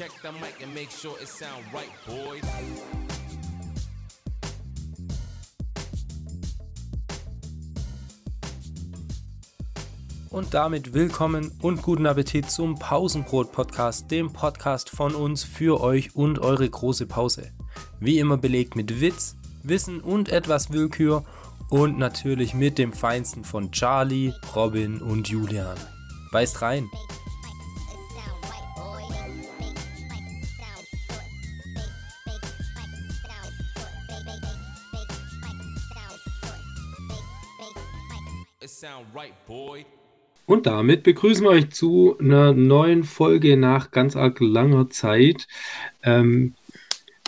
Check the mic and make sure it sound right, boys. Und damit willkommen und guten Appetit zum Pausenbrot-Podcast, dem Podcast von uns für euch und eure große Pause. Wie immer belegt mit Witz, Wissen und etwas Willkür und natürlich mit dem Feinsten von Charlie, Robin und Julian. Beißt rein! Und damit begrüßen wir euch zu einer neuen Folge nach ganz arg langer Zeit. Ähm,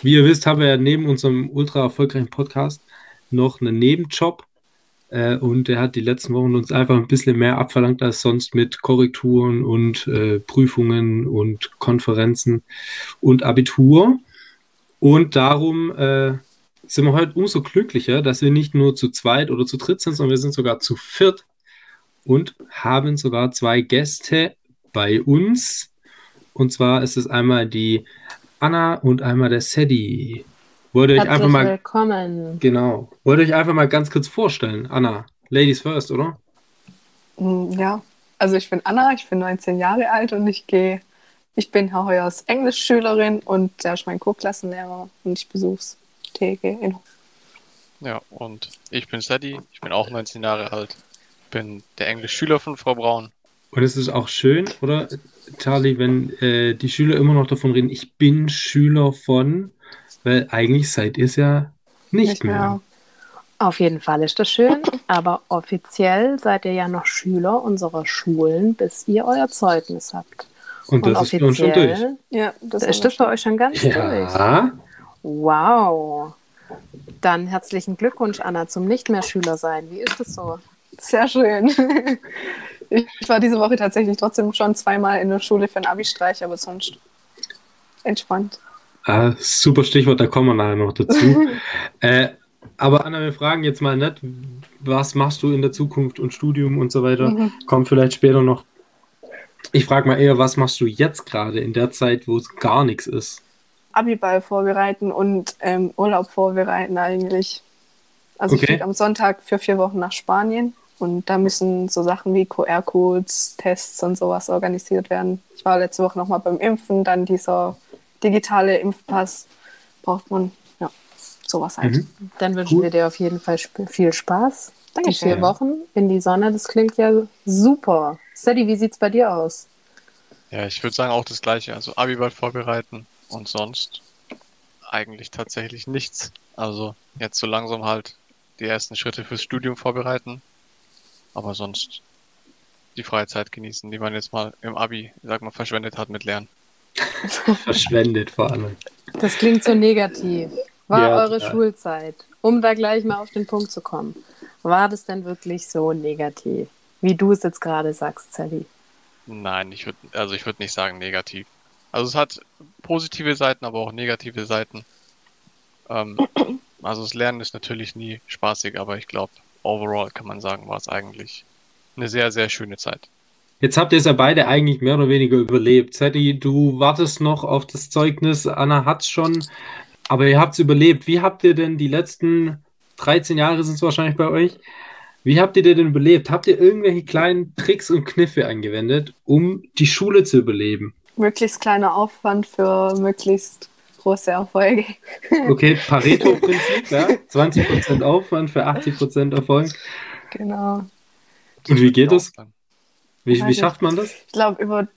wie ihr wisst, haben wir ja neben unserem ultra erfolgreichen Podcast noch einen Nebenjob. Äh, und der hat die letzten Wochen uns einfach ein bisschen mehr abverlangt als sonst mit Korrekturen und äh, Prüfungen und Konferenzen und Abitur. Und darum äh, sind wir heute umso glücklicher, dass wir nicht nur zu zweit oder zu dritt sind, sondern wir sind sogar zu viert und haben sogar zwei Gäste bei uns. Und zwar ist es einmal die Anna und einmal der Sedi. Wollt ihr euch Herzlich einfach mal willkommen. genau, wollt ihr euch einfach mal ganz kurz vorstellen, Anna. Ladies first, oder? Mm, Ja, also ich bin Anna, ich bin 19 Jahre alt und ich gehe, ich bin Herr Heuers Englischschülerin und der ist mein Co-Klassenlehrer und ich besuch's Theke in Ja, und ich bin Sadie, ich bin auch 19 Jahre alt, bin der Englischschüler von Frau Braun. Und es ist auch schön, oder, Charlie, wenn äh, die Schüler immer noch davon reden, ich bin Schüler von, weil eigentlich seid ihr es ja nicht, Nicht mehr. mehr. Auf jeden Fall ist das schön, aber offiziell seid ihr ja noch Schüler unserer Schulen, bis ihr euer Zeugnis habt. Und das ist für uns schon durch. Ja, das ist das bei euch schon ganz durch. Ja, Wow. Dann herzlichen Glückwunsch, Anna, zum nicht mehr Schüler sein. Wie ist das so? Sehr schön. Ich war diese Woche tatsächlich trotzdem schon zweimal in der Schule für einen Abi-Streich, aber sonst entspannt. ah, super Stichwort, da kommen wir nachher noch dazu. äh, aber Anna, wir fragen jetzt mal nicht, was machst du in der Zukunft und Studium und so weiter. Mhm. Kommt vielleicht später noch. Ich frage mal eher, was machst du jetzt gerade in der Zeit, wo es gar nichts ist? Abiball vorbereiten und ähm, Urlaub vorbereiten eigentlich. Also ich Okay. fliege am Sonntag für vier Wochen nach Spanien und da müssen so Sachen wie QR-Codes, Tests und sowas organisiert werden. Ich war letzte Woche nochmal beim Impfen, dann dieser digitale Impfpass braucht man, ja, sowas halt. Mhm. Dann wünschen Cool. wir dir auf jeden Fall sp- viel Spaß. Die Dankeschön. vier Wochen in die Sonne, das klingt ja super. Sadie, wie sieht's bei dir aus? Ja, ich würde sagen auch das gleiche, also Abiball vorbereiten und sonst eigentlich tatsächlich nichts. Also jetzt so langsam halt die ersten Schritte fürs Studium vorbereiten, aber sonst die Freizeit genießen, die man jetzt mal im Abi, sag mal, verschwendet hat mit Lernen. Verschwendet vor allem. Das klingt so negativ. War Ja, eure total. Schulzeit, um da gleich mal auf den Punkt zu kommen, war das denn wirklich so negativ, wie du es jetzt gerade sagst, Sally? Nein, ich würde, also ich würde nicht sagen negativ. Also es hat positive Seiten, aber auch negative Seiten. Ähm, also das Lernen ist natürlich nie spaßig, aber ich glaube, overall kann man sagen, war es eigentlich eine sehr, sehr schöne Zeit. Jetzt habt ihr es ja beide eigentlich mehr oder weniger überlebt. Sadie, du wartest noch auf das Zeugnis, Anna hat's schon, aber ihr habt's überlebt. Wie habt ihr denn die letzten 13 Jahre sind es wahrscheinlich bei euch? Wie habt ihr denn überlebt? Habt ihr irgendwelche kleinen Tricks und Kniffe angewendet, um die Schule zu überleben? Möglichst kleiner Aufwand für möglichst große Erfolge. Okay, Pareto-Prinzip, ja? 20% Aufwand für 80% Erfolg. Genau. Und wie geht dann. Wie, wie Weiß schafft man das? Ich glaube, über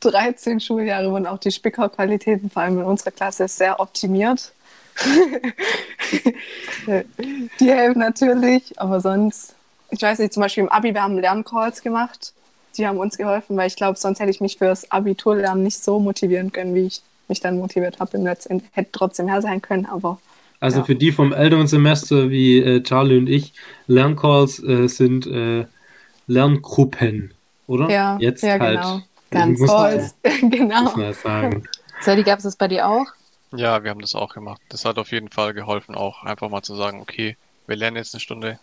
13 Schuljahre wurden auch die Spickerqualitäten, vor allem in unserer Klasse, sehr optimiert. die helfen natürlich, aber sonst, ich weiß nicht, zum Beispiel im Abi, wir haben Lerncalls gemacht. Die haben uns geholfen, weil ich glaube, sonst hätte ich mich fürs Abiturlernen nicht so motivieren können, wie ich mich dann motiviert habe im letzten. Hätte trotzdem mehr sein können, aber Also Ja. für die vom älteren Semester wie äh, Charlie und ich, Lerncalls äh, sind äh, Lerngruppen, oder? ja, Jetzt ja halt. genau. Ganz muss man- Calls, genau. muss man das sagen. Sally, gab es das bei dir auch? Ja, wir haben das auch gemacht. Das hat auf jeden Fall geholfen, auch einfach mal zu sagen, okay, wir lernen jetzt eine Stunde.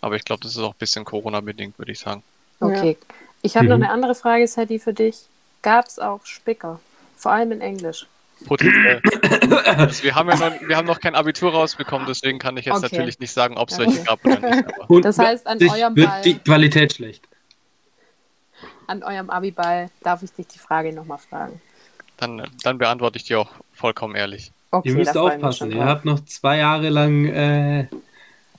Aber ich glaube, das ist auch ein bisschen Corona-bedingt, würde ich sagen. Okay. Ich habe noch Mhm. eine andere Frage, Sadie, für dich. Gab es auch Spicker Vor allem in Englisch. Potenziell. also wir, haben ja noch, wir haben noch kein Abitur rausbekommen, deswegen kann ich jetzt Okay. natürlich nicht sagen, ob es Okay. welche gab oder nicht. Aber Und Das heißt, an eurem wird Ball- die Qualität schlecht. An eurem Abiball darf ich dich die Frage nochmal fragen. dann, dann beantworte ich dir auch vollkommen ehrlich. Okay, Ihr müsst aufpassen. Ihr drauf. habt noch zwei Jahre lang äh,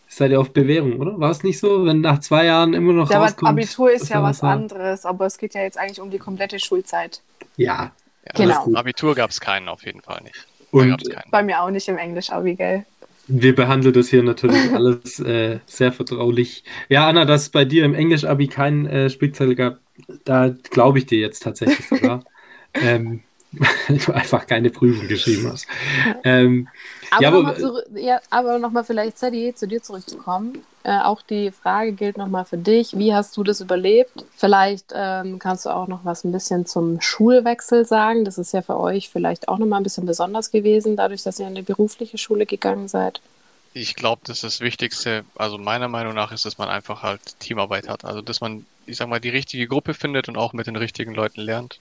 seid ihr auf Bewährung, oder? War es nicht so, wenn nach zwei Jahren immer noch Ja, aber rauskommt? Abitur ist ja was war? anderes, aber es geht ja jetzt eigentlich um die komplette Schulzeit. Ja. Ja, Genau. also Abitur gab es keinen auf jeden Fall nicht. Und. Bei mir auch nicht im Englisch-Abi, gell? wir behandeln das hier natürlich alles äh, sehr vertraulich. Ja, Anna, dass es bei dir im Englisch-Abi keinen äh, Spickzettel gab, da glaube ich dir jetzt tatsächlich sogar. ähm, weil du einfach keine Prüfung geschrieben hast. Ähm, Aber Ja, aber- nochmal zurück, ja, aber noch mal vielleicht, Sadie, zu dir zurückzukommen. Äh, auch die Frage gilt nochmal für dich. Wie hast du das überlebt? Vielleicht ähm, kannst du auch noch was ein bisschen zum Schulwechsel sagen. Das ist ja für euch vielleicht auch nochmal ein bisschen besonders gewesen, dadurch, dass ihr in eine berufliche Schule gegangen seid. Ich glaube, das ist das Wichtigste, also meiner Meinung nach ist, dass man einfach halt Teamarbeit hat. Also, dass man, ich sag mal, die richtige Gruppe findet und auch mit den richtigen Leuten lernt,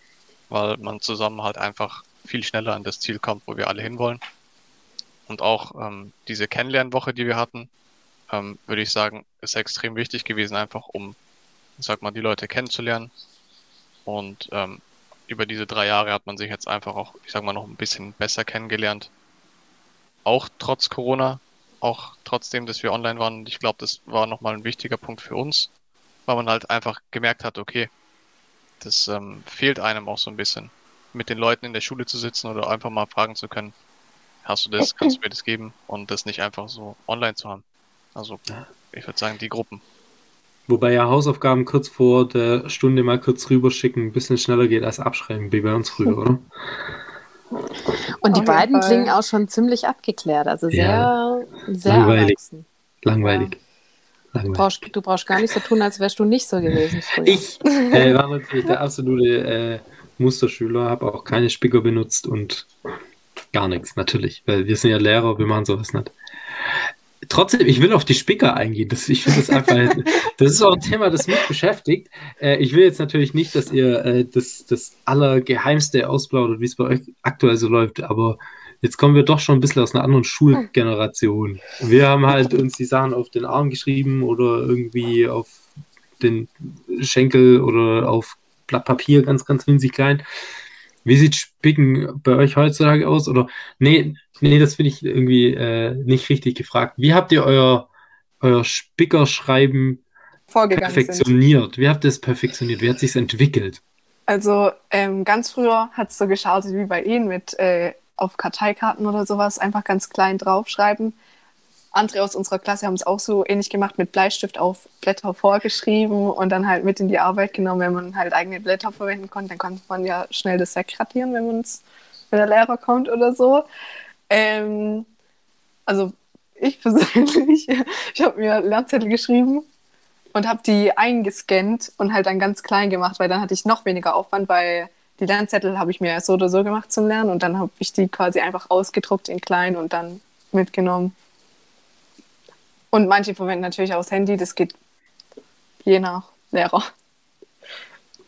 weil man zusammen halt einfach viel schneller an das Ziel kommt, wo wir alle hinwollen. Und auch ähm, diese Kennenlernwoche, die wir hatten, ähm, würde ich sagen, ist extrem wichtig gewesen, einfach um, ich sag mal, die Leute kennenzulernen. Und ähm, über diese drei Jahre hat man sich jetzt einfach auch, ich sag mal, noch ein bisschen besser kennengelernt. Auch trotz Corona, auch trotzdem, dass wir online waren. Und ich glaube, das war nochmal ein wichtiger Punkt für uns, weil man halt einfach gemerkt hat, okay, das ähm, fehlt einem auch so ein bisschen, mit den Leuten in der Schule zu sitzen oder einfach mal fragen zu können, hast du das, kannst du mir das geben und das nicht einfach so online zu haben. Also ich würde sagen, die Gruppen. wobei ja Hausaufgaben kurz vor der Stunde mal kurz rüberschicken ein bisschen schneller geht als abschreiben, wie bei uns früher, oder? Und die beiden Fall. klingen auch schon ziemlich abgeklärt, also sehr, Ja, sehr langweilig. erwachsen. Langweilig. Langweilig. Brauchst, du brauchst gar nicht so tun, als wärst du nicht so gewesen früher. Ich äh, war natürlich der absolute äh, Musterschüler, habe auch keine Spicker benutzt und gar nichts, natürlich, weil wir sind ja Lehrer, wir machen sowas nicht. Trotzdem, ich will auf die Spicker eingehen. Das, ich finde das einfach, das ist auch ein Thema, das mich beschäftigt. Äh, ich will jetzt natürlich nicht, dass ihr äh, das, das Allergeheimste ausplaudert, wie es bei euch aktuell so läuft, aber jetzt kommen wir doch schon ein bisschen aus einer anderen Schulgeneration. Wir haben halt uns die Sachen auf den Arm geschrieben oder irgendwie auf den Schenkel oder auf Blatt Papier ganz, ganz winzig klein. Wie sieht Spicken bei euch heutzutage aus? Oder nee, nee, das finde ich irgendwie äh, nicht richtig gefragt. Wie habt ihr euer, euer Spickerschreiben Vorgegangen sind. perfektioniert? Wie habt ihr es perfektioniert? Wie hat sich entwickelt? Also ähm, ganz früher hat es so gestartet wie bei Ihnen mit äh, auf Karteikarten oder sowas einfach ganz klein draufschreiben. Andere aus unserer Klasse haben es auch so ähnlich gemacht, mit Bleistift auf Blätter vorgeschrieben und dann halt mit in die Arbeit genommen. Wenn man halt eigene Blätter verwenden konnte, dann konnte man ja schnell das wegradieren, wenn, man's, wenn der Lehrer kommt oder so. Ähm, also ich persönlich, ich habe mir Lernzettel geschrieben und habe die eingescannt und halt dann ganz klein gemacht, weil dann hatte ich noch weniger Aufwand, weil die Lernzettel habe ich mir so oder so gemacht zum Lernen und dann habe ich die quasi einfach ausgedruckt in klein und dann mitgenommen. Und manche verwenden natürlich auch das Handy, das geht je nach Lehrer.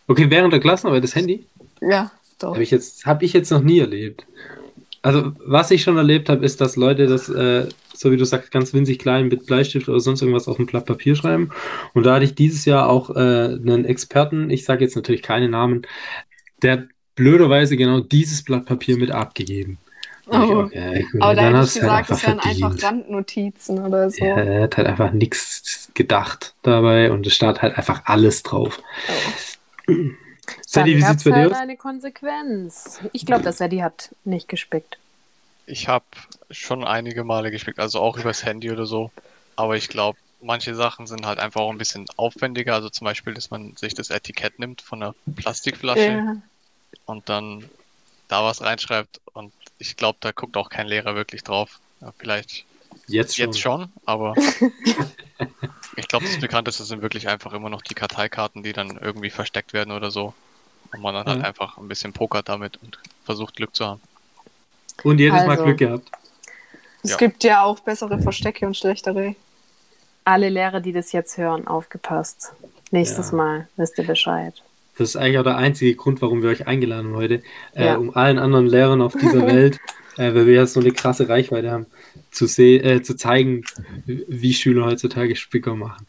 Okay, während der Klassenarbeit das Handy? Ja, doch. Habe ich, jetzt, hab ich jetzt noch nie erlebt. Also, was ich schon erlebt habe, ist, dass Leute das, äh, so wie du sagst, ganz winzig klein mit Bleistift oder sonst irgendwas auf ein Blatt Papier schreiben. Und da hatte ich dieses Jahr auch äh, einen Experten, ich sage jetzt natürlich keine Namen, der blöderweise genau dieses Blatt Papier mit abgegeben. Oh. ja, gut, Aber da dann hätte hast ich du halt gesagt, das wären einfach Randnotizen oder so. Ja, er hat halt einfach nichts gedacht dabei und es stand halt einfach alles drauf. Sadie, wie sieht's bei dir halt aus? eine Konsequenz. Ich glaube, dass Sadie hat nicht gespickt. Ich habe schon einige Male gespickt, also auch übers Handy oder so. Aber ich glaube, manche Sachen sind halt einfach auch ein bisschen aufwendiger. Also zum Beispiel, dass man sich das Etikett nimmt von einer Plastikflasche Ja. und dann da was reinschreibt. Und ich glaube, da guckt auch kein Lehrer wirklich drauf. Ja, vielleicht Jetzt schon. jetzt schon, aber ich glaube, das Bekannteste sind wirklich einfach immer noch die Karteikarten, die dann irgendwie versteckt werden oder so. Und man dann halt Mhm. einfach ein bisschen pokert damit und versucht Glück zu haben. Und jedes Mal Also. Glück gehabt. Es Ja. gibt ja auch bessere Verstecke und schlechtere. Alle Lehrer, die das jetzt hören, aufgepasst. Nächstes Ja. Mal wisst ihr Bescheid. Das ist eigentlich auch der einzige Grund, warum wir euch eingeladen haben heute, äh, Ja. um allen anderen Lehrern auf dieser Welt, äh, weil wir ja so eine krasse Reichweite haben, zu, äh, zu zeigen, wie Schüler heutzutage Spicker machen.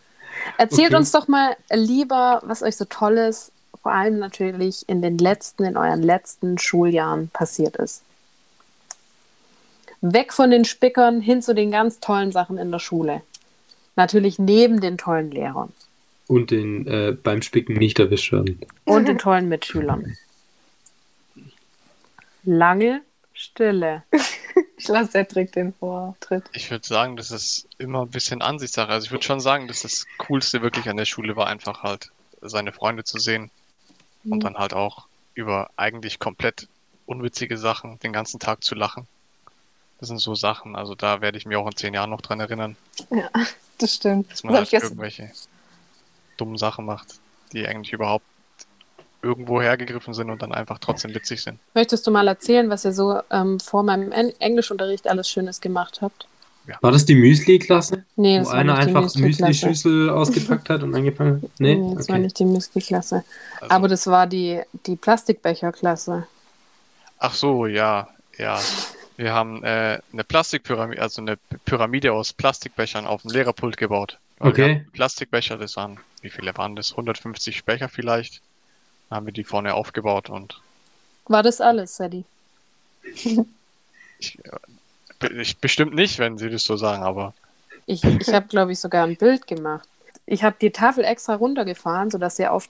Erzählt Okay. uns doch mal lieber, was euch so Tolles, vor allem natürlich in den letzten, in euren letzten Schuljahren passiert ist. Weg von den Spickern hin zu den ganz tollen Sachen in der Schule. Natürlich neben den tollen Lehrern Und den äh, beim Spicken nicht erwischt werden. und den tollen Mitschülern. Lange Stille. Ich lasse Cedric den Vortritt. Ich würde sagen, das ist immer ein bisschen Ansichtssache. Also ich würde schon sagen, dass das Coolste wirklich an der Schule war, einfach halt seine Freunde zu sehen und dann halt auch über eigentlich komplett unwitzige Sachen den ganzen Tag zu lachen. Das sind so Sachen, also da werde ich mir auch in zehn Jahren noch dran erinnern, Ja, das stimmt. dass Das man hab halt irgendwelche dummen Sachen macht, die eigentlich überhaupt irgendwo hergegriffen sind und dann einfach trotzdem witzig sind. Möchtest du mal erzählen, was ihr so ähm, vor meinem En Englischunterricht alles Schönes gemacht habt? War das die Müsli-Klasse? Nee, Wo das war einer nicht die einfach. Müsli-Schüssel ausgepackt hat und angefangen hat? Nee? Nee, das war okay. nicht die Müsli-Klasse. Also, Aber das war die, die Plastikbecherklasse. Ach so, ja, ja. Wir haben äh, eine Plastikpyramide, also eine Pyramide aus Plastikbechern auf dem Lehrerpult gebaut. Okay. Plastikbecher, das waren, wie viele waren das? 150 Becher vielleicht. Dann haben wir die vorne aufgebaut und War das alles, Sadie? ich, äh, ich bestimmt nicht, wenn Sie das so sagen, aber Ich, ich habe, glaube ich, sogar ein Bild gemacht. Ich habe die Tafel extra runtergefahren, sodass ihr auf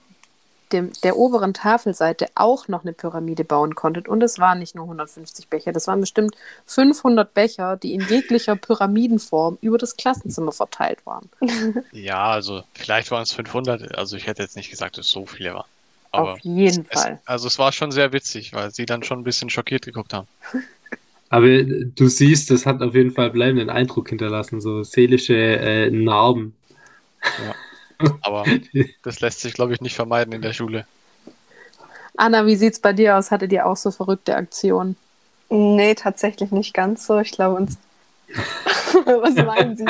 dem, der oberen Tafelseite auch noch eine Pyramide bauen konntet. Und es waren nicht nur 150 Becher, das waren bestimmt 500 Becher, die in jeglicher Pyramidenform über das Klassenzimmer verteilt waren. ja, also vielleicht waren es 500. Also ich hätte jetzt nicht gesagt, dass es so viele waren. Aber Auf jeden es, Fall. also es war schon sehr witzig, weil Sie dann schon ein bisschen schockiert geguckt haben. Aber äh, du siehst, das hat auf jeden Fall bleibenden Eindruck hinterlassen, so seelische äh, Narben. Aber das lässt sich, glaube ich, nicht vermeiden in der Schule. Anna, wie sieht's bei dir aus? Hattet ihr auch so verrückte Aktionen? nee, tatsächlich nicht ganz so. Ich glaube uns. Was meinen Sie?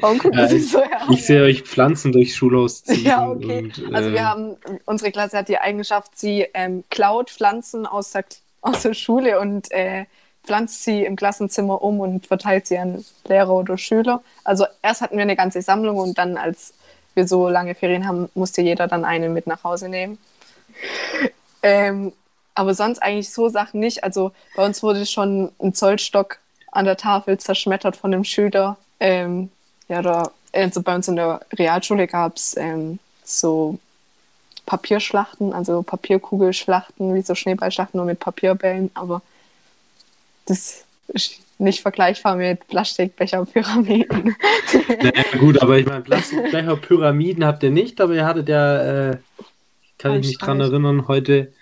Warum gucken Ja, Sie ich- so her? Ich sehe euch Pflanzen durchs Schulhaus ziehen. Ja, okay. Und, Also äh, wir haben, unsere Klasse hat die Eigenschaft, sie ähm, klaut Pflanzen aus der, aus der Schule und äh, pflanzt sie im Klassenzimmer um und verteilt sie an Lehrer oder Schüler. Also erst hatten wir eine ganze Sammlung und dann, als wir so lange Ferien haben, musste jeder dann eine mit nach Hause nehmen. Ähm, aber sonst eigentlich so Sachen nicht. Also bei uns wurde schon ein Zollstock an der Tafel zerschmettert von einem Schüler. Ähm, ja, da, also bei uns in der Realschule gab es ähm, so Papierschlachten, also Papierkugelschlachten, wie so Schneeballschlachten, nur mit Papierbällen, aber das nicht vergleichbar mit Plastikbecherpyramiden. naja, gut, aber ich meine, Plastikbecher, Pyramiden habt ihr nicht, aber ihr hattet ja, äh, kann ich mich dran erinnern, heute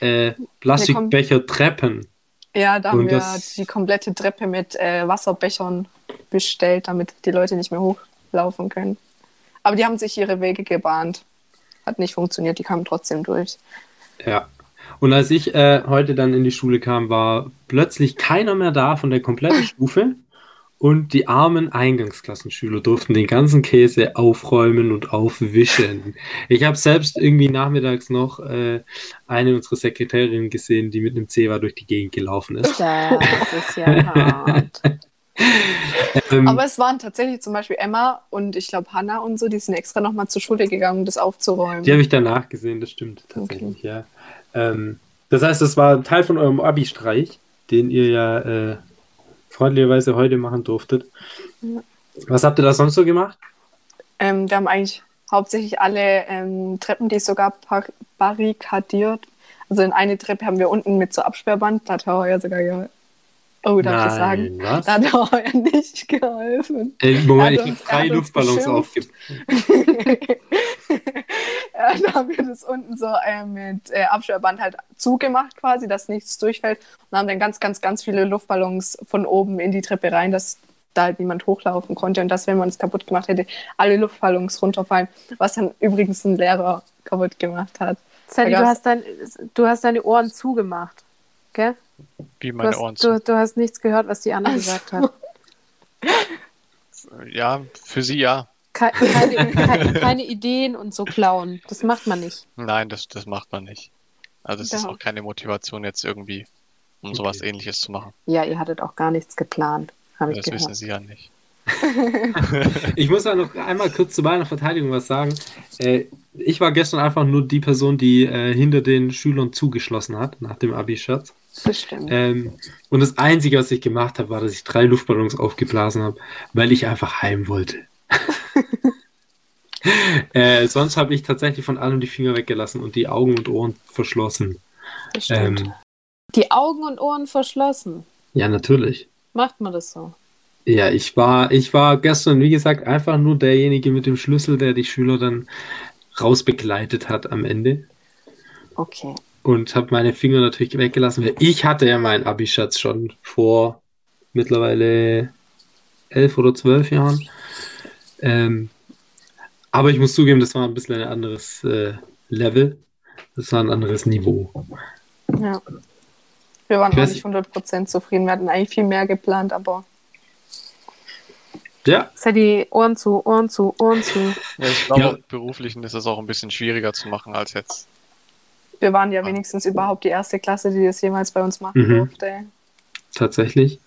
äh, Plastikbecher Treppen. ja, da haben Und wir die komplette Treppe mit äh, Wasserbechern bestellt, damit die Leute nicht mehr hochlaufen können. Aber die haben sich ihre Wege gebahnt. Hat nicht funktioniert, die kamen trotzdem durch. Ja. Und als ich äh, heute dann in die Schule kam, war plötzlich keiner mehr da von der kompletten Stufe und die armen Eingangsklassenschüler durften den ganzen Käse aufräumen und aufwischen. Ich habe selbst irgendwie nachmittags noch äh, eine unserer Sekretärinnen gesehen, die mit einem Zewa durch die Gegend gelaufen ist. Das ist ja hart. Ähm, Aber es waren tatsächlich zum Beispiel Emma und ich glaube Hannah und so, die sind extra nochmal zur Schule gegangen, um das aufzuräumen. die habe ich danach gesehen, das stimmt tatsächlich, ja. Ähm, das heißt, das war Teil von eurem Abi-Streich, den ihr ja äh, freundlicherweise heute machen durftet. Was habt ihr da sonst so gemacht? Ähm, wir haben eigentlich hauptsächlich alle ähm, Treppen, die es so gab, par- barrikadiert. Also in eine Treppe haben wir unten mit so Absperrband, da hat Herr Heuer sogar. Oh, darf ich sagen? was? Da hat Herr Heuer nicht geholfen. Äh, Moment, Er hat ich habe drei er Luftballons aufgegeben. ja, da haben wir das unten so äh, mit äh, Absperrband halt zugemacht quasi, dass nichts durchfällt. Und haben dann ganz, ganz, ganz viele Luftballons von oben in die Treppe rein, dass da halt niemand hochlaufen konnte und dass, wenn man es kaputt gemacht hätte, alle Luftballons runterfallen, was dann übrigens ein Lehrer kaputt gemacht hat. Da du hast, dein, du hast deine Ohren zugemacht. Gell? Wie Du meine hast, Ohren zu. du, du hast nichts gehört, was die Anna gesagt hat. Ja, für Sie ja. Ke keine, keine, keine Ideen und so klauen. Das macht man nicht. Nein, das, das macht man nicht. Also es ist auch keine Motivation jetzt irgendwie, um Okay. sowas ähnliches zu machen. Ja, ihr hattet auch gar nichts geplant, habe ich Das wissen gehört. sie ja nicht. Ich muss ja noch einmal kurz zu meiner Verteidigung was sagen. Äh, ich war gestern einfach nur die Person, die äh, hinter den Schülern zugeschlossen hat, nach dem Abi-Scherz. Das stimmt. Ähm, und das Einzige, was ich gemacht habe, war, dass ich drei Luftballons aufgeblasen habe, weil ich einfach heim wollte. äh, sonst habe ich tatsächlich von allem die Finger weggelassen und die Augen und Ohren verschlossen. Das stimmt. Ähm, Die Augen und Ohren verschlossen. ja, natürlich. Macht man das so? Ja, ich war, ich war gestern, wie gesagt, einfach nur derjenige mit dem Schlüssel, der die Schüler dann rausbegleitet hat am Ende. Okay. Und habe meine Finger natürlich weggelassen, weil ich hatte ja meinen Abi-Schatz schon vor mittlerweile elf oder zwölf Jahren. Ähm, aber ich muss zugeben, das war ein bisschen ein anderes äh, Level. Das war ein anderes Niveau. Ja. Wir waren auch nicht 100% zufrieden. Wir hatten eigentlich viel mehr geplant, aber Ja, Sadie, Ohren zu, Ohren zu, Ohren zu. Ja, ich glaube, Ja. beruflichen ist es auch ein bisschen schwieriger zu machen als jetzt. Wir waren ja wenigstens überhaupt die erste Klasse, die das jemals bei uns machen Mhm. durfte. tatsächlich.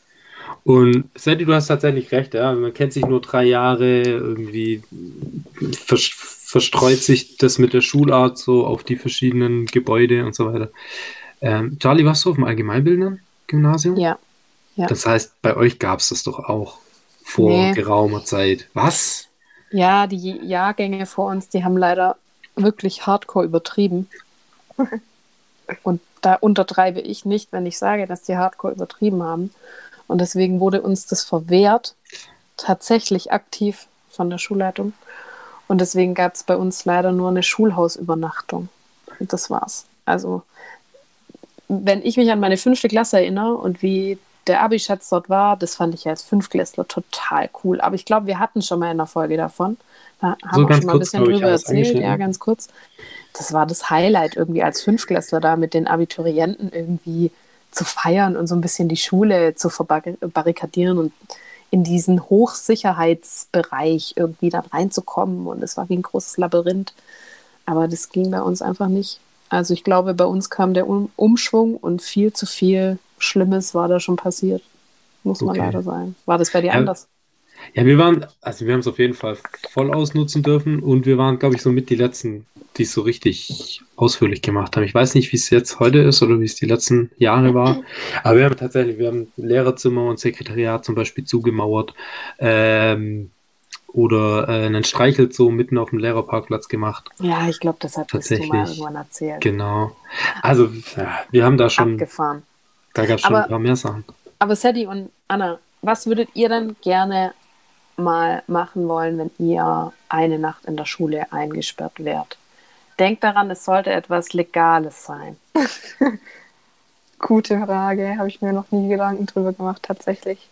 Und Sandy, du hast tatsächlich recht, ja. Man kennt sich nur drei Jahre, irgendwie vers verstreut sich das mit der Schulart so auf die verschiedenen Gebäude und so weiter. Ähm, Charlie, warst du auf dem Allgemeinbildern Gymnasium? Ja. Ja. Das heißt, bei euch gab es das doch auch vor Nee. geraumer Zeit. Was? Ja, die Jahrgänge vor uns, die haben leider wirklich hardcore übertrieben. Und da untertreibe ich nicht, wenn ich sage, dass die hardcore übertrieben haben. Und deswegen wurde uns das verwehrt, tatsächlich aktiv von der Schulleitung. Und deswegen gab es bei uns leider nur eine Schulhausübernachtung. Und das war's. Also, wenn ich mich an meine fünfte Klasse erinnere und wie der Abi-Schatz dort war, das fand ich ja als Fünftklässler total cool. Aber ich glaube, wir hatten schon mal in der Folge davon. Da haben So wir schon mal ein bisschen drüber erzählt. Ja, ganz kurz. Das war das Highlight irgendwie als Fünftklässler da mit den Abiturienten irgendwie zu feiern und so ein bisschen die Schule zu verbarrikadieren und in diesen Hochsicherheitsbereich irgendwie dann reinzukommen. Und es war wie ein großes Labyrinth. Aber das ging bei uns einfach nicht. Also ich glaube, bei uns kam der um Umschwung und viel zu viel Schlimmes war da schon passiert. Muss man Okay. leider sagen. War das bei dir Ja. anders? Ja, wir waren, also wir haben es auf jeden Fall voll ausnutzen dürfen und wir waren, glaube ich, so mit die letzten, die es so richtig ausführlich gemacht haben. Ich weiß nicht, wie es jetzt heute ist oder wie es die letzten Jahre war, aber wir haben tatsächlich, wir haben Lehrerzimmer und Sekretariat zum Beispiel zugemauert ähm, oder äh, einen Streichelzoo mitten auf dem Lehrerparkplatz gemacht. Ja, ich glaube, das hattest du mal Tatsächlich. irgendwann erzählt. Genau. Also ja, wir haben da schon, Abgefahren. Da gab es schon Aber- ein paar mehr Sachen. Aber Sadie und Anna, was würdet ihr denn gerne mal machen wollen, wenn ihr eine Nacht in der Schule eingesperrt wärt? Denkt daran, es sollte etwas Legales sein. Gute Frage, habe ich mir noch nie Gedanken drüber gemacht, tatsächlich.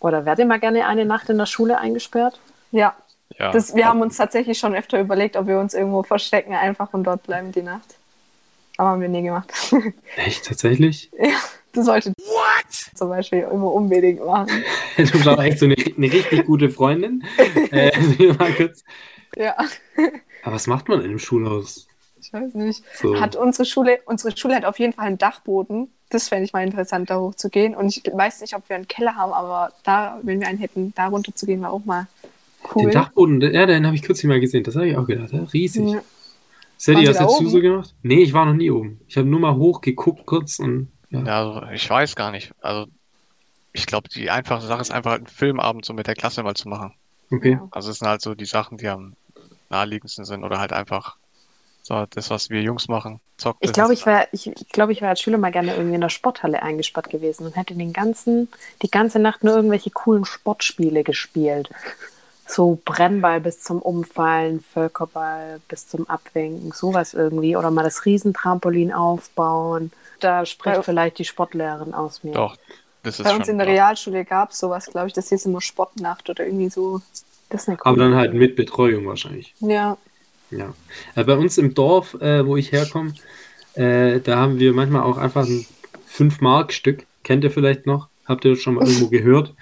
Oder wärt ihr mal gerne eine Nacht in der Schule eingesperrt? Ja, Ja, das, wir haben uns tatsächlich schon öfter überlegt, ob wir uns irgendwo verstecken einfach und dort bleiben die Nacht. Aber haben wir nie gemacht. Echt, tatsächlich? Das sollte zum Beispiel immer unbedingt machen. Du bist auch echt so eine, eine richtig gute Freundin. äh. Ja, Aber was macht man in einem Schulhaus? ich weiß nicht. So. Hat unsere Schule, unsere Schule hat auf jeden Fall einen Dachboden. Das fände ich mal interessant, da hochzugehen. Und ich weiß nicht, ob wir einen Keller haben, aber da, wenn wir einen hätten, da runter zu gehen, war auch mal cool. Den Dachboden, ja, den habe ich kürzlich mal gesehen. Das habe ich auch gedacht. Ja, riesig. Ja. Da jetzt du oben? so gemacht? Nee, ich war noch nie oben. Ich habe nur mal hochgeguckt kurz und ja. also ich weiß gar nicht. Also ich glaube, die einfache Sache ist einfach halt einen Filmabend so mit der Klasse mal zu machen. Okay. Also es sind halt so die Sachen, die am naheliegendsten sind oder halt einfach so das, was wir Jungs machen. Zocken. Ich glaube, ich wäre ich, ich glaub, ich wär als Schüler mal gerne irgendwie in der Sporthalle eingesperrt gewesen und hätte den ganzen, die ganze Nacht nur irgendwelche coolen Sportspiele gespielt. So Brennball bis zum Umfallen, Völkerball bis zum Abwinken, sowas irgendwie. Oder mal das Riesentrampolin aufbauen. Da spricht Ja. vielleicht die Sportlehrerin aus mir. Doch, das ist Bei schon uns in der. Realschule gab es sowas, glaube ich. Das hieß immer Sportnacht oder irgendwie so. Das ist eine coole Aber dann halt mit Betreuung wahrscheinlich. Ja, Ja. Äh, bei uns im Dorf, äh, wo ich herkomme, äh, da haben wir manchmal auch einfach ein 5-Mark-Stück. Kennt ihr vielleicht noch? Habt ihr schon mal irgendwo gehört?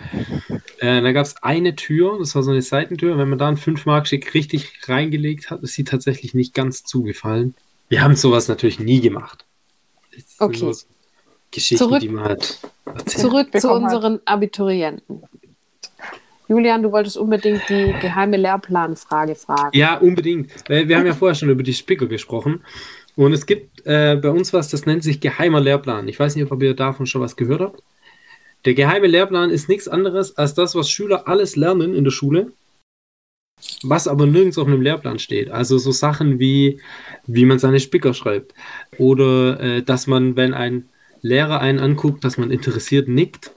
Äh, da gab es eine Tür, das war so eine Seitentür. Wenn man da einen 5-Mark-Schick richtig reingelegt hat, ist sie tatsächlich nicht ganz zugefallen. Wir haben sowas natürlich nie gemacht. Das Okay. so Geschichten, Zurück- die man halt erzählt. Zurück zu hat. unseren Abiturienten. Julian, du wolltest unbedingt die geheime Lehrplanfrage fragen. Ja, unbedingt. Wir haben ja vorher schon über die Spicker gesprochen. Und es gibt äh, bei uns was, das nennt sich geheimer Lehrplan. Ich weiß nicht, ob ihr davon schon was gehört habt. Der geheime Lehrplan ist nichts anderes als das, was Schüler alles lernen in der Schule, was aber nirgends auf einem Lehrplan steht. Also so Sachen wie, wie man seine Spicker schreibt. Oder äh, dass man, wenn ein Lehrer einen anguckt, dass man interessiert nickt,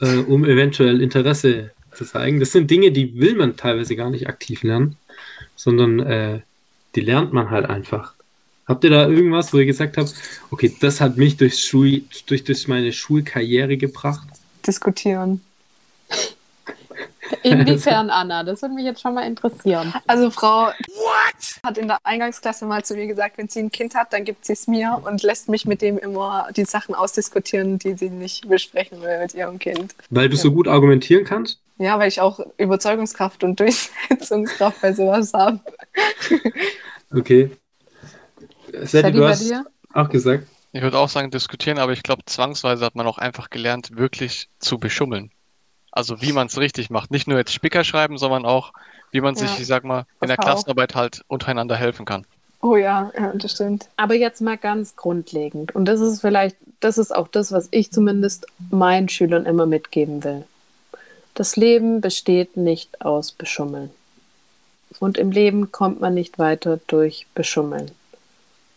äh, um eventuell Interesse zu zeigen. Das sind Dinge, die will man teilweise gar nicht aktiv lernen, sondern äh, die lernt man halt einfach. Habt ihr da irgendwas, wo ihr gesagt habt, okay, das hat mich durch, Schul durch, durch meine Schulkarriere gebracht? Diskutieren. Inwiefern, Anna? Das würde mich jetzt schon mal interessieren. Also Frau hat in der Eingangsklasse mal zu mir gesagt, wenn sie ein Kind hat, dann gibt sie es mir und lässt mich mit dem immer die Sachen ausdiskutieren, die sie nicht besprechen will mit ihrem Kind. Weil du so gut argumentieren kannst? Ja, weil ich auch Überzeugungskraft und Durchsetzungskraft bei sowas habe. Okay. Sadie, du bei hast dir? auch gesagt. Ich würde auch sagen diskutieren, aber ich glaube, zwangsweise hat man auch einfach gelernt, wirklich zu beschummeln. Also wie man es richtig macht. Nicht nur jetzt Spicker schreiben, sondern auch, wie man sich, Ja, ich sag mal, in der auch. Klassenarbeit halt untereinander helfen kann. Oh ja, ja, das stimmt. Aber jetzt mal ganz grundlegend. Und das ist vielleicht, das ist auch das, was ich zumindest meinen Schülern immer mitgeben will. Das Leben besteht nicht aus Beschummeln. Und im Leben kommt man nicht weiter durch Beschummeln.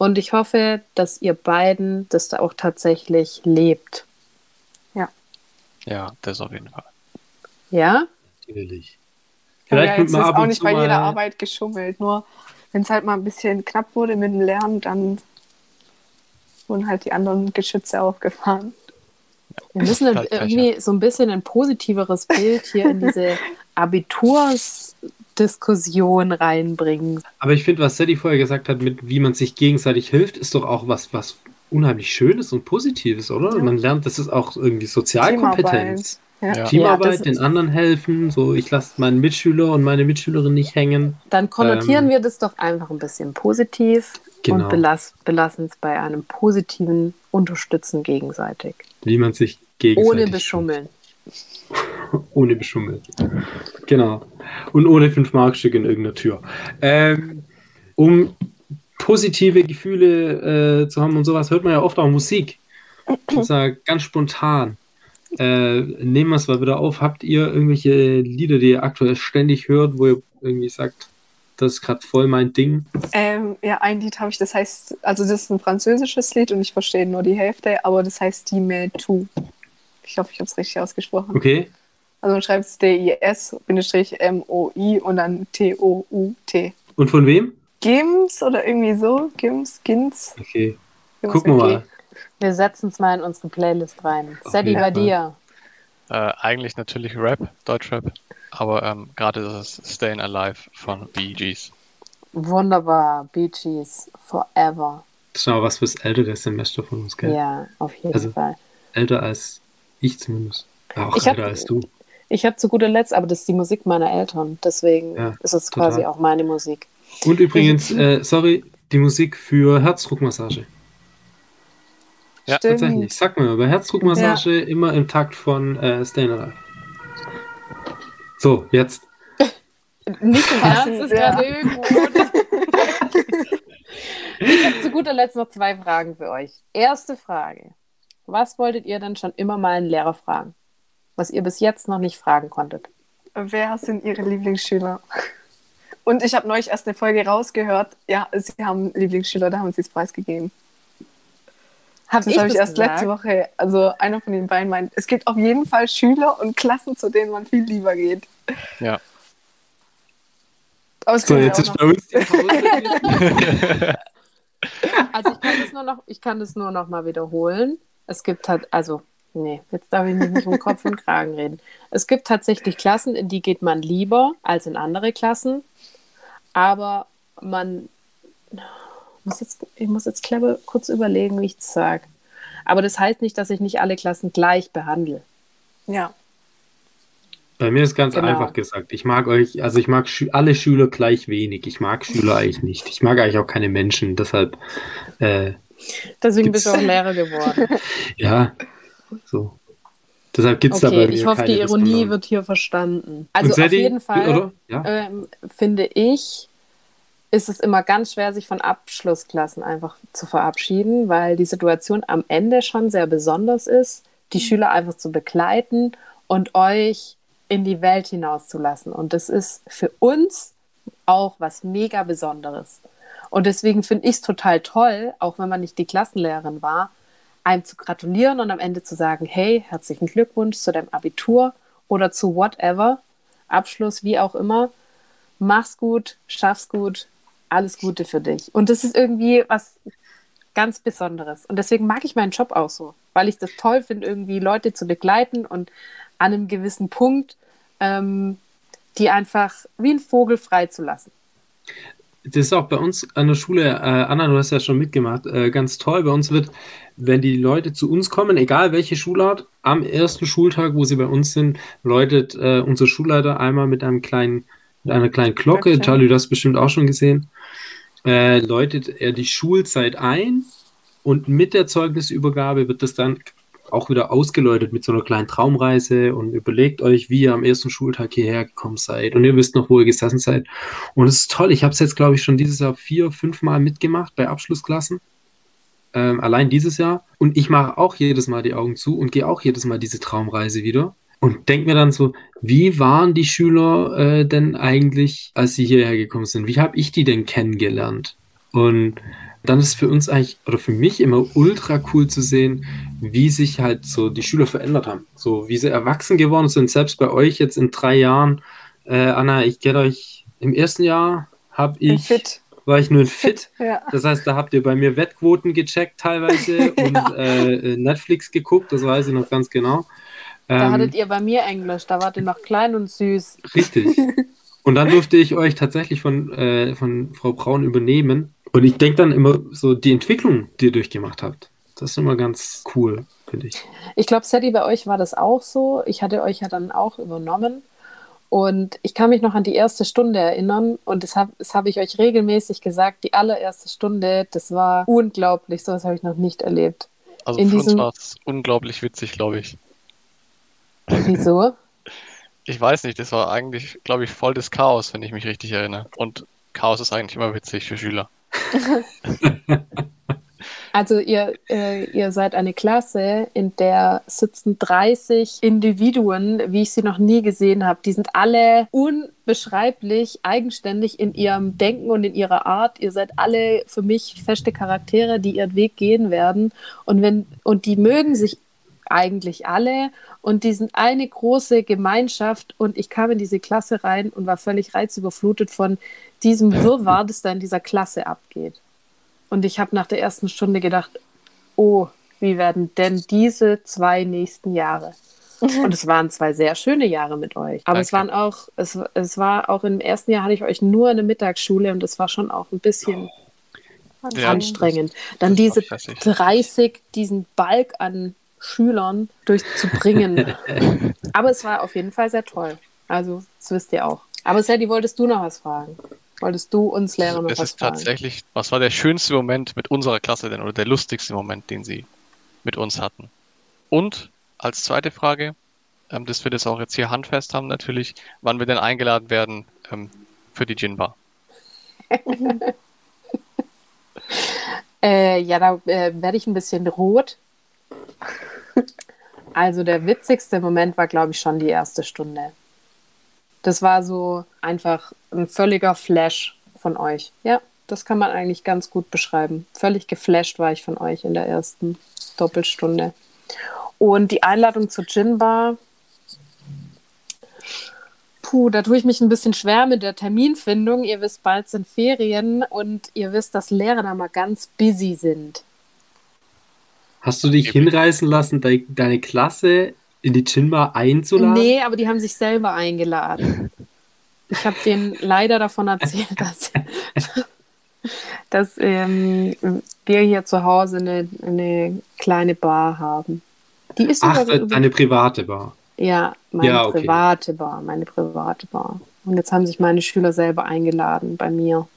Und ich hoffe, dass ihr beiden das da auch tatsächlich lebt. Ja, das auf jeden Fall. Ja? Natürlich. Ja, Vielleicht ja, wird jetzt ist auch nicht bei jeder Arbeit geschummelt. Nur wenn es halt mal ein bisschen knapp wurde mit dem Lernen, dann wurden halt die anderen Geschütze aufgefahren. Wir müssen irgendwie so ein bisschen ein positiveres Bild hier in diese Abitursdiskussion reinbringen. Aber ich finde, was Sadie vorher gesagt hat, mit wie man sich gegenseitig hilft, ist doch auch was, was unheimlich Schönes und Positives, oder? Ja. Man lernt, das ist auch irgendwie Sozialkompetenz. Ja. Ja. Teamarbeit, Ja, den anderen helfen, so ich lasse meinen Mitschüler und meine Mitschülerin nicht hängen. Dann konnotieren Ähm, wir das doch einfach ein bisschen positiv Genau. und belass, belassen es bei einem positiven Unterstützen gegenseitig. Wie man sich gegenseitig Ohne Beschummeln. Ohne Beschummel. Genau. Und ohne 5-Mark-Stück in irgendeiner Tür. Ähm, um positive Gefühle äh, zu haben und sowas, hört man ja oft auch Musik. Und zwar ganz spontan. Äh, nehmen wir es mal wieder auf. Habt ihr irgendwelche Lieder, die ihr aktuell ständig hört, wo ihr irgendwie sagt, das ist gerade voll mein Ding? Ähm, ja, ein Lied habe ich, das heißt, also das ist ein französisches Lied und ich verstehe nur die Hälfte, aber das heißt Die Me Tu. Ich hoffe, ich habe es richtig ausgesprochen. Okay. Also man schreibt es D-I-S-M-O-I und dann T-O-U-T. Und von wem? Gims oder irgendwie so? Gims, Gins? Okay. Irgendwas Gucken wir mal. Wir setzen es mal in unsere Playlist rein. Sadie, bei dir. Äh, eigentlich natürlich Rap, Deutschrap, aber ähm, gerade das ist Stayin' Alive von Bee Gees. Wunderbar. Bee Gees. Forever. Das ist aber was fürs ältere Semester von uns, gell? Ja, auf jeden Also- Fall. Älter als ich zumindest. Ja, Auch Ich hab- älter als du. Ich habe zu guter Letzt, aber das ist die Musik meiner Eltern. Deswegen Ja, ist es total. quasi auch meine Musik. Und übrigens, äh, sorry, die Musik für Herzdruckmassage. Ja, Stimmt. Tatsächlich. Sag mal, bei Herzdruckmassage immer im Takt von äh, Stayin' Alive. So, jetzt. Nicht im Ernst, Ernst, ist ja. gerade irgendwo. ich habe zu guter Letzt noch zwei Fragen für euch. Erste Frage. Was wolltet ihr denn schon immer mal einen Lehrer fragen? Was ihr bis jetzt noch nicht fragen konntet? Wer sind Ihre Lieblingsschüler? Und ich habe neulich erst eine Folge rausgehört. Ja, Sie haben Lieblingsschüler, da haben Sie es preisgegeben. Hab Das habe ich erst letzte gesagt? Woche. Also einer von den beiden meint, es gibt auf jeden Fall Schüler und Klassen, zu denen man viel lieber geht. Ja. Aber es So, jetzt ist bei uns die Pause. Also ich kann das nur noch, ich kann das nur noch mal wiederholen. Es gibt halt, also, nee, jetzt darf ich mich nicht um Kopf und Kragen reden. Es gibt tatsächlich Klassen, in die geht man lieber als in andere Klassen. Aber man muss jetzt, ich muss jetzt clever kurz überlegen, wie ich es sage. Aber das heißt nicht, dass ich nicht alle Klassen gleich behandle. Ja. Bei mir ist ganz Genau. einfach gesagt, ich mag euch, also ich mag Schü alle Schüler gleich wenig. Ich mag Schüler eigentlich nicht. Ich mag eigentlich auch keine Menschen. Deshalb, äh, Deswegen bist du auch Lehrer geworden. ja, so. Deshalb gibt es da bei Okay, mir ich hoffe, keine die Ironie wird hier verstanden. Also auf jeden Fall Oder? Ja. ähm, finde ich, ist es immer ganz schwer, sich von Abschlussklassen einfach zu verabschieden, weil die Situation am Ende schon sehr besonders ist, die Schüler einfach zu begleiten und euch in die Welt hinauszulassen. Und das ist für uns auch was mega Besonderes. Und deswegen finde ich es total toll, auch wenn man nicht die Klassenlehrerin war, einem zu gratulieren und am Ende zu sagen, hey, herzlichen Glückwunsch zu deinem Abitur oder zu whatever, Abschluss, wie auch immer. Mach's gut, schaff's gut, alles Gute für dich. Und das ist irgendwie was ganz Besonderes. Und deswegen mag ich meinen Job auch so, weil ich das toll finde, irgendwie Leute zu begleiten und an einem gewissen Punkt ähm, die einfach wie ein Vogel freizulassen. Das ist auch bei uns an der Schule, äh, Anna, du hast ja schon mitgemacht, äh, ganz toll. Bei uns wird, wenn die Leute zu uns kommen, egal welche Schulart, am ersten Schultag, wo sie bei uns sind, läutet äh, unser Schulleiter einmal mit einem kleinen, mit einer kleinen Glocke. Charlie, du hast bestimmt auch schon gesehen, äh, läutet er die Schulzeit ein und mit der Zeugnisübergabe wird das dann auch wieder ausgeläutet mit so einer kleinen Traumreise und überlegt euch, wie ihr am ersten Schultag hierher gekommen seid und ihr wisst noch, wo ihr gesessen seid. Und es ist toll. Ich habe es jetzt, glaube ich, schon dieses Jahr vier, fünf Mal mitgemacht bei Abschlussklassen. Ähm, allein dieses Jahr. Und ich mache auch jedes Mal die Augen zu und gehe auch jedes Mal diese Traumreise wieder. Und denke mir dann so, wie waren die Schüler äh, denn eigentlich, als sie hierher gekommen sind? Wie habe ich die denn kennengelernt? Und dann ist für uns eigentlich, oder für mich immer ultra cool zu sehen, wie sich halt so die Schüler verändert haben. So wie sie erwachsen geworden sind, selbst bei euch jetzt in drei Jahren. Äh, Anna, ich kenne euch im ersten Jahr, habe ich, fit. war ich nur ein Fit. Ja. Das heißt, da habt ihr bei mir Wettquoten gecheckt teilweise und äh, Netflix geguckt, das weiß ich noch ganz genau. Da Ähm, hattet ihr bei mir Englisch, da wart ihr noch klein und süß. Richtig. Und dann durfte ich euch tatsächlich von, äh, von Frau Braun übernehmen. Und ich denke dann immer so, die Entwicklung, die ihr durchgemacht habt, das ist immer ganz cool, finde ich. Ich glaube, Sadie, bei euch war das auch so. Ich hatte euch ja dann auch übernommen. Und ich kann mich noch an die erste Stunde erinnern. Und das habe hab ich euch regelmäßig gesagt. Die allererste Stunde, das war unglaublich. So was habe ich noch nicht erlebt. Also In für uns diesem- war es unglaublich witzig, glaube ich. Wieso? Ich weiß nicht, das war eigentlich, glaube ich, voll das Chaos, wenn ich mich richtig erinnere. Und Chaos ist eigentlich immer witzig für Schüler. Also ihr, äh, ihr seid eine Klasse, in der sitzen 30 Individuen, wie ich sie noch nie gesehen habe. Die sind alle unbeschreiblich eigenständig in ihrem Denken und in ihrer Art. Ihr seid alle für mich feste Charaktere, die ihren Weg gehen werden. Und wenn und die mögen sich eigentlich alle und die sind eine große Gemeinschaft und ich kam in diese Klasse rein und war völlig reizüberflutet von diesem Wirrwarr, das da in dieser Klasse abgeht. Und ich habe nach der ersten Stunde gedacht, oh, wie werden denn diese zwei nächsten Jahre? Und es waren zwei sehr schöne Jahre mit euch. Aber es waren Danke. auch, es, es war auch im ersten Jahr hatte ich euch nur in der Mittagsschule und es war schon auch ein bisschen Ja, anstrengend. Dann das diese war stressig. 30, diesen Balk an Schülern durchzubringen. Aber es war auf jeden Fall sehr toll. Also, das wisst ihr auch. Aber Sadie, wolltest du noch was fragen? Wolltest du uns Lehrer noch Es was ist fragen? tatsächlich, was war der schönste Moment mit unserer Klasse denn oder der lustigste Moment, den Sie mit uns hatten? Und als zweite Frage, ähm, dass wir das auch jetzt hier handfest haben natürlich, wann wir denn eingeladen werden ähm, für die Gin-Bar. Äh, ja, da äh, werde ich ein bisschen rot. Also der witzigste Moment war, glaube ich, schon die erste Stunde. Das war so einfach ein völliger Flash von euch. Ja, das kann man eigentlich ganz gut beschreiben. Völlig geflasht war ich von euch in der ersten Doppelstunde. Und die Einladung zur Gin Bar. Puh, da tue ich mich ein bisschen schwer mit der Terminfindung. Ihr wisst, bald sind Ferien und ihr wisst, dass Lehrer da mal ganz busy sind. Hast du dich Eben. hinreißen lassen, de deine Klasse in die Gin-Bar einzuladen? Nee, aber die haben sich selber eingeladen. Ich habe denen leider davon erzählt, dass, dass ähm, wir hier zu Hause eine, eine kleine Bar haben. Die ist Ach, deine private Bar. Ja, meine Ja, okay. private Bar, meine private Bar. Und jetzt haben sich meine Schüler selber eingeladen bei mir.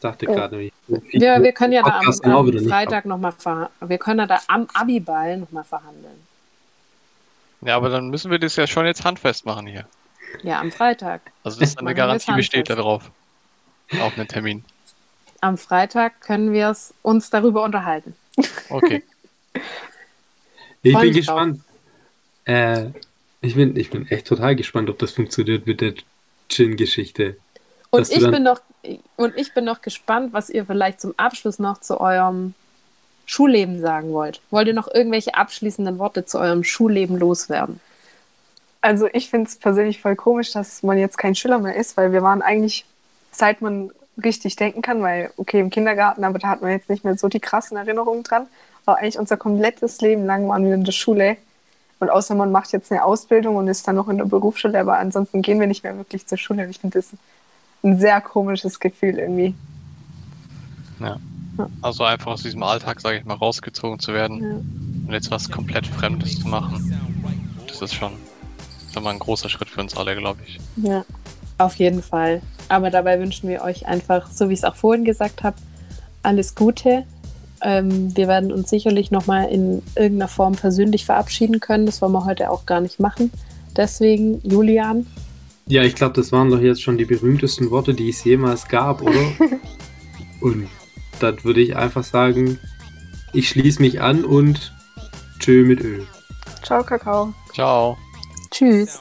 Ich dachte gerade nämlich. Wir, wir können ja da am, am Freitag nochmal verhandeln. Wir können ja da am Abiball nochmal verhandeln. Ja, aber dann müssen wir das ja schon jetzt handfest machen hier. Ja, am Freitag. Also das ist eine Garantie besteht handfest. darauf. Auf einen Termin. Am Freitag können wir es uns darüber unterhalten. Okay. Ich bin drauf. gespannt. Äh, ich, bin, ich bin echt total gespannt, ob das funktioniert mit der Gin-Geschichte. Und ich, bin noch, und ich bin noch gespannt, was ihr vielleicht zum Abschluss noch zu eurem Schulleben sagen wollt. Wollt ihr noch irgendwelche abschließenden Worte zu eurem Schulleben loswerden? Also ich finde es persönlich voll komisch, dass man jetzt kein Schüler mehr ist, weil wir waren eigentlich, seit man richtig denken kann, weil okay im Kindergarten, aber da hat man jetzt nicht mehr so die krassen Erinnerungen dran. Aber eigentlich unser komplettes Leben lang waren wir in der Schule. Und außer man macht jetzt eine Ausbildung und ist dann noch in der Berufsschule, aber ansonsten gehen wir nicht mehr wirklich zur Schule. Ich finde das ein sehr komisches Gefühl irgendwie. Also einfach aus diesem Alltag, sage ich mal, rausgezogen zu werden Ja. und jetzt was komplett Fremdes zu machen. Das ist schon, schon mal ein großer Schritt für uns alle, glaube ich. Ja, auf jeden Fall. Aber dabei wünschen wir euch einfach, so wie ich es auch vorhin gesagt habe, alles Gute. Ähm, wir werden uns sicherlich nochmal in irgendeiner Form persönlich verabschieden können. Das wollen wir heute auch gar nicht machen. Deswegen, Julian, Ja, ich glaube, das waren doch jetzt schon die berühmtesten Worte, die es jemals gab, oder? und dann würde ich einfach sagen, ich schließe mich an und tschö mit Öl. Ciao, Kakao. Ciao. tschüss.